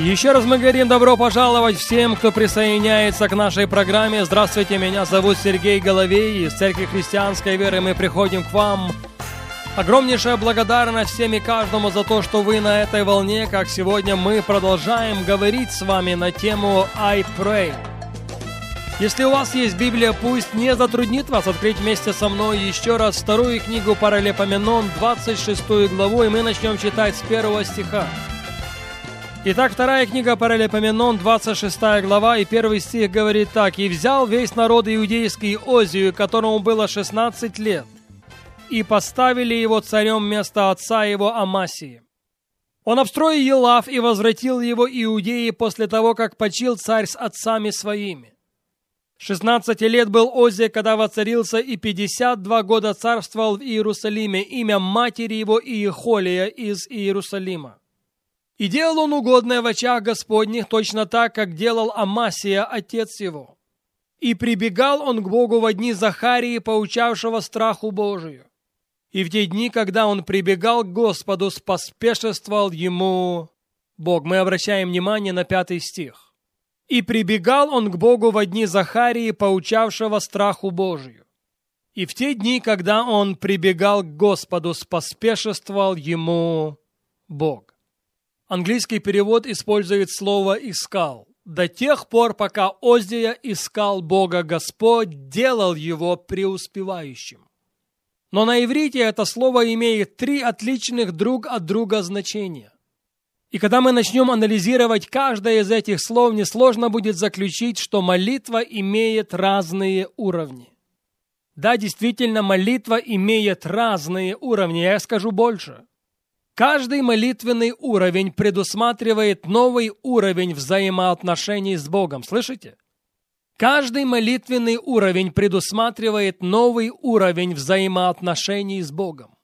Еще раз мы говорим добро пожаловать всем, кто присоединяется к нашей программе. Здравствуйте, меня зовут Сергей Головей. Из Церкви Христианской Веры мы приходим к вам. Огромнейшая благодарность всем и каждому за то, что вы на этой волне, как сегодня мы продолжаем говорить с вами на тему «I pray». Если у вас есть Библия, пусть не затруднит вас открыть вместе со мной еще раз вторую книгу Паралепоменон, 26 главу, и мы начнем читать с первого стиха. Итак, вторая книга Паралипоменон, 26 глава, и первый стих говорит так. «И взял весь народ иудейский Озию, которому было 16 лет, и поставили его царем вместо отца его Амасии. Он обстроил Елав и возвратил его Иудеи после того, как почил царь с отцами своими. 16 лет был Озия, когда воцарился, и 52 года царствовал в Иерусалиме. Имя матери его Иехолия из Иерусалима. И делал он угодное в очах Господних, точно так, как делал Амасия, отец его. И прибегал он к Богу во дни Захарии, поучавшего страху Божию. И в те дни, когда он прибегал к Господу, споспешествовал ему Бог. Мы обращаем внимание на пятый стих. И прибегал он к Богу во дни Захарии, поучавшего страху Божию. И в те дни, когда он прибегал к Господу, споспешествовал ему Бог. Английский перевод использует слово «искал». До тех пор, пока Оздия искал Бога Господь, делал его преуспевающим. Но на иврите это слово имеет три отличных друг от друга значения. И когда мы начнем анализировать каждое из этих слов, несложно будет заключить, что молитва имеет разные уровни. Да, действительно, молитва имеет разные уровни. Я скажу больше. Каждый молитвенный уровень предусматривает новый уровень взаимоотношений с Богом. Слышите? Каждый молитвенный уровень предусматривает новый уровень взаимоотношений с Богом.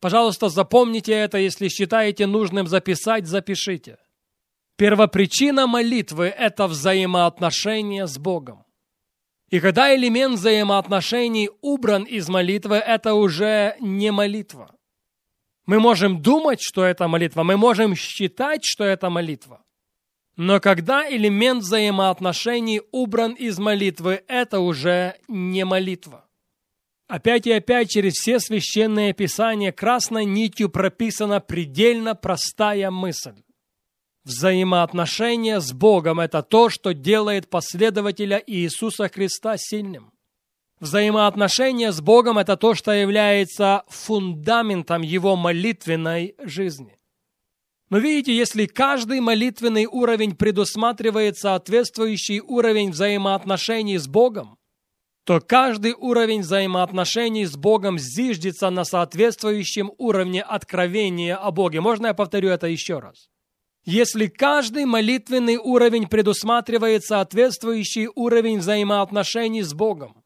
Пожалуйста, запомните это, если считаете нужным записать, запишите. Первопричина молитвы – это взаимоотношения с Богом. И когда элемент взаимоотношений убран из молитвы, это уже не молитва. Мы можем думать, что это молитва, мы можем считать, что это молитва. Но когда элемент взаимоотношений убран из молитвы, это уже не молитва. Опять и опять через все священные писания красной нитью прописана предельно простая мысль. Взаимоотношения с Богом – это то, что делает последователя Иисуса Христа сильным. Взаимоотношения с Богом – это то, что является фундаментом его молитвенной жизни. Но видите, если каждый молитвенный уровень предусматривает соответствующий уровень взаимоотношений с Богом, то каждый уровень взаимоотношений с Богом зиждется на соответствующем уровне откровения о Боге. Можно я повторю это еще раз? Если каждый молитвенный уровень предусматривает соответствующий уровень взаимоотношений с Богом,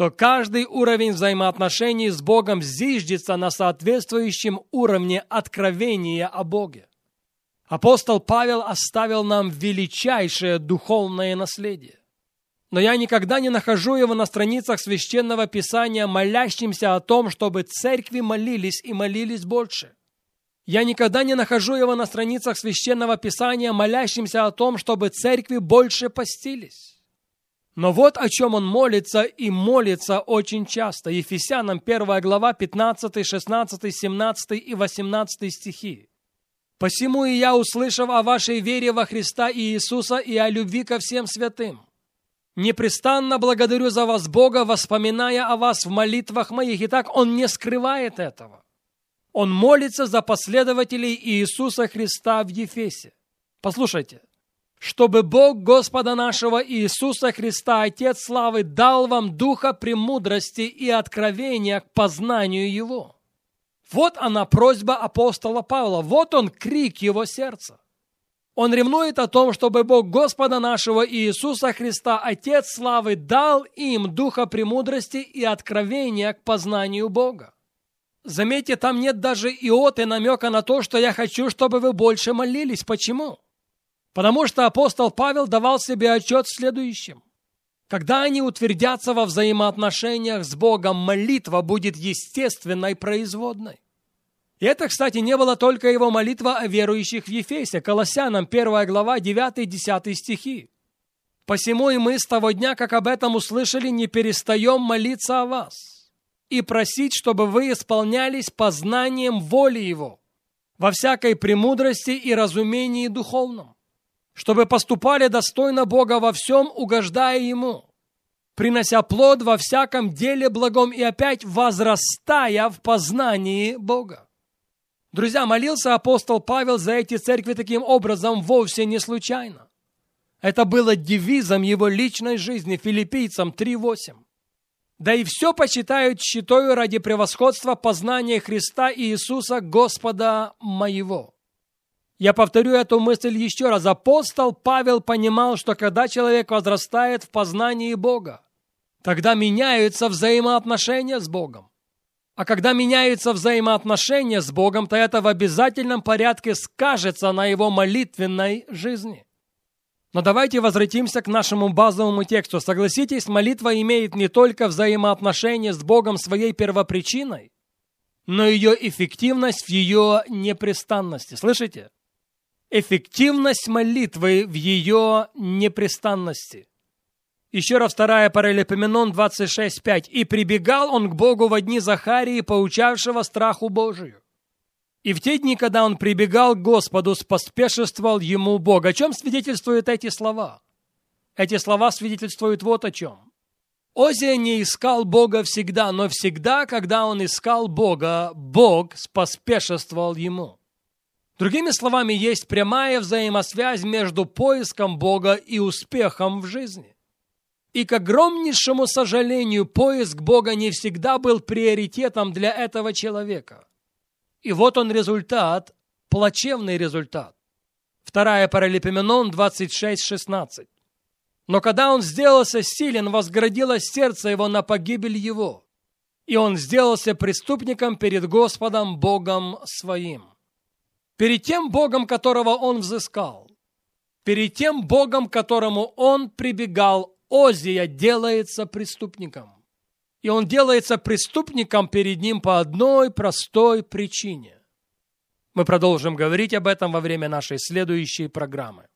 то каждый уровень взаимоотношений с Богом зиждется на соответствующем уровне откровения о Боге. Апостол Павел оставил нам величайшее духовное наследие. Но я никогда не нахожу его на страницах Священного Писания, молящимся о том, чтобы церкви молились и молились больше. Я никогда не нахожу его на страницах Священного Писания, молящимся о том, чтобы церкви больше постились. Но вот о чем он молится и молится очень часто. Ефесянам 1 глава 15, 16, 17 и 18 стихи. «Посему и я, услышав о вашей вере во Христа и Иисуса и о любви ко всем святым, непрестанно благодарю за вас Бога, воспоминая о вас в молитвах моих». Итак, он не скрывает этого. Он молится за последователей Иисуса Христа в Ефесе. Послушайте, чтобы Бог Господа нашего Иисуса Христа, Отец славы, дал вам духа премудрости и откровения к познанию Его. Вот она просьба апостола Павла, вот он крик его сердца. Он ревнует о том, чтобы Бог Господа нашего Иисуса Христа, Отец славы, дал им духа премудрости и откровения к познанию Бога. Заметьте, там нет даже иоты намека на то, что я хочу, чтобы вы больше молились. Почему? Потому что апостол Павел давал себе отчет в следующем. Когда они утвердятся во взаимоотношениях с Богом, молитва будет естественной производной. И это, кстати, не было только его молитва о верующих в Ефесе, Колоссянам 1 глава 9-10 стихи. «Посему и мы с того дня, как об этом услышали, не перестаем молиться о вас и просить, чтобы вы исполнялись познанием воли Его во всякой премудрости и разумении духовном, чтобы поступали достойно Бога во всем, угождая Ему, принося плод во всяком деле благом и опять возрастая в познании Бога. Друзья, молился апостол Павел за эти церкви таким образом вовсе не случайно. Это было девизом его личной жизни, филиппийцам 3.8. Да и все почитают щитою ради превосходства познания Христа и Иисуса Господа моего. Я повторю эту мысль еще раз. Апостол Павел понимал, что когда человек возрастает в познании Бога, тогда меняются взаимоотношения с Богом. А когда меняются взаимоотношения с Богом, то это в обязательном порядке скажется на его молитвенной жизни. Но давайте возвратимся к нашему базовому тексту. Согласитесь, молитва имеет не только взаимоотношения с Богом своей первопричиной, но ее эффективность в ее непрестанности. Слышите? Эффективность молитвы в ее непрестанности. Еще раз вторая паралипоменон 26.5. «И прибегал он к Богу во дни Захарии, поучавшего страху Божию. И в те дни, когда он прибегал к Господу, споспешествовал ему Бог». О чем свидетельствуют эти слова? Эти слова свидетельствуют вот о чем. Озия не искал Бога всегда, но всегда, когда он искал Бога, Бог споспешествовал ему. Другими словами, есть прямая взаимосвязь между поиском Бога и успехом в жизни. И к огромнейшему сожалению, поиск Бога не всегда был приоритетом для этого человека. И вот он результат, плачевный результат. Вторая Паралипоменон 26.16. Но когда он сделался силен, возградилось сердце его на погибель его, и он сделался преступником перед Господом Богом своим. Перед тем Богом, которого он взыскал, перед тем Богом, которому он прибегал, Озия делается преступником. И он делается преступником перед ним по одной простой причине. Мы продолжим говорить об этом во время нашей следующей программы.